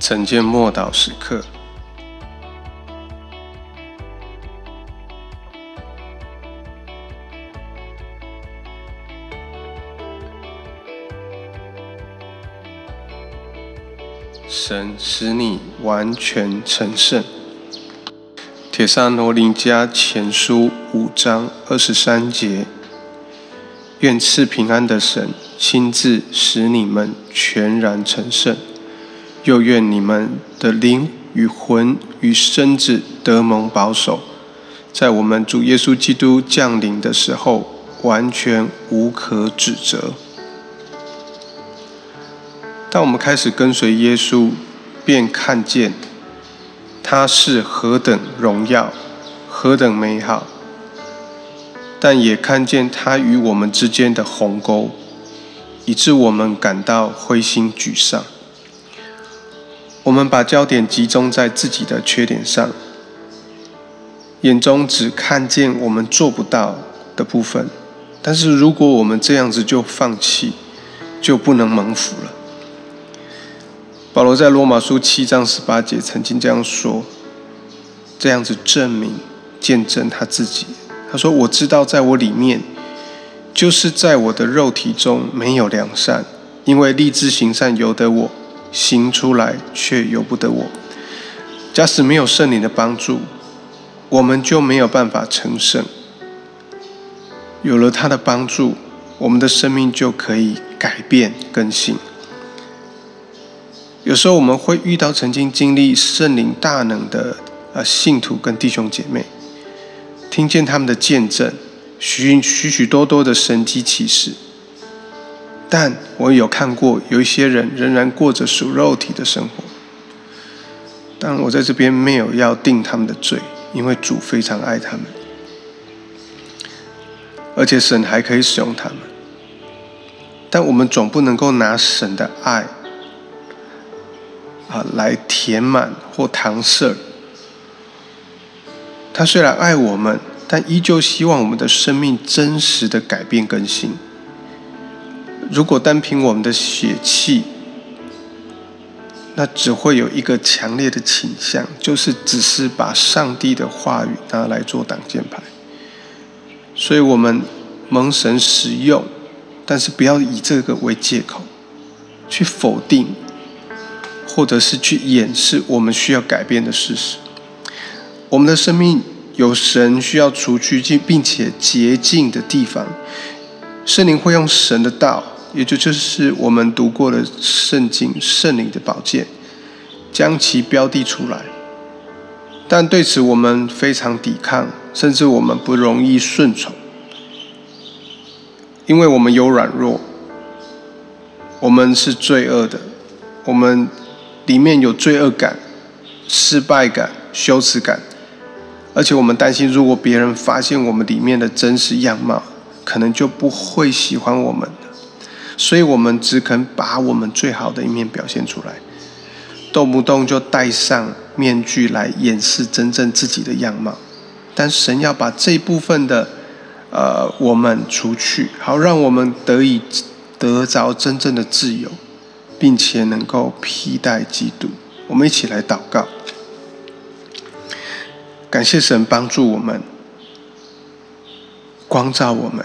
晨间默祷时刻，神使你完全成圣。铁萨罗林家前书五章二十三节，愿赐平安的神亲自使你们全然成圣。又愿你们的灵与魂与身子得蒙保守，在我们主耶稣基督降临的时候，完全无可指责。当我们开始跟随耶稣，便看见他是何等荣耀，何等美好，但也看见他与我们之间的鸿沟，以致我们感到灰心沮丧。我们把焦点集中在自己的缺点上，眼中只看见我们做不到的部分。但是如果我们这样子就放弃，就不能蒙福了。保罗在罗马书七章十八节曾经这样说，这样子证明、见证他自己。他说：“我知道在我里面，就是在我的肉体中没有良善，因为立志行善由得我。”行出来却由不得我。假使没有圣灵的帮助，我们就没有办法成圣。有了他的帮助，我们的生命就可以改变更新。有时候我们会遇到曾经经历圣灵大能的呃信徒跟弟兄姐妹，听见他们的见证，许许许多多的神迹奇事。但我有看过有一些人仍然过着属肉体的生活，但我在这边没有要定他们的罪，因为主非常爱他们，而且神还可以使用他们。但我们总不能够拿神的爱啊来填满或搪塞。他虽然爱我们，但依旧希望我们的生命真实的改变更新。如果单凭我们的血气，那只会有一个强烈的倾向，就是只是把上帝的话语拿来做挡箭牌。所以，我们蒙神使用，但是不要以这个为借口，去否定，或者是去掩饰我们需要改变的事实。我们的生命有神需要除去并且洁净的地方，圣灵会用神的道。也就就是我们读过的圣经圣灵的宝剑，将其标的出来。但对此我们非常抵抗，甚至我们不容易顺从，因为我们有软弱，我们是罪恶的，我们里面有罪恶感、失败感、羞耻感，而且我们担心，如果别人发现我们里面的真实样貌，可能就不会喜欢我们。所以我们只肯把我们最好的一面表现出来，动不动就戴上面具来掩饰真正自己的样貌。但神要把这部分的呃我们除去，好让我们得以得着真正的自由，并且能够披戴基督。我们一起来祷告，感谢神帮助我们，光照我们。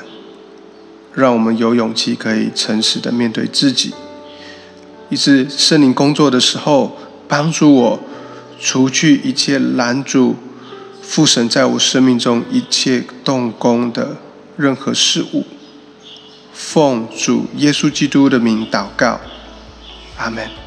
让我们有勇气，可以诚实的面对自己。以致圣灵工作的时候，帮助我除去一切拦阻父神在我生命中一切动工的任何事物。奉主耶稣基督的名祷告，阿门。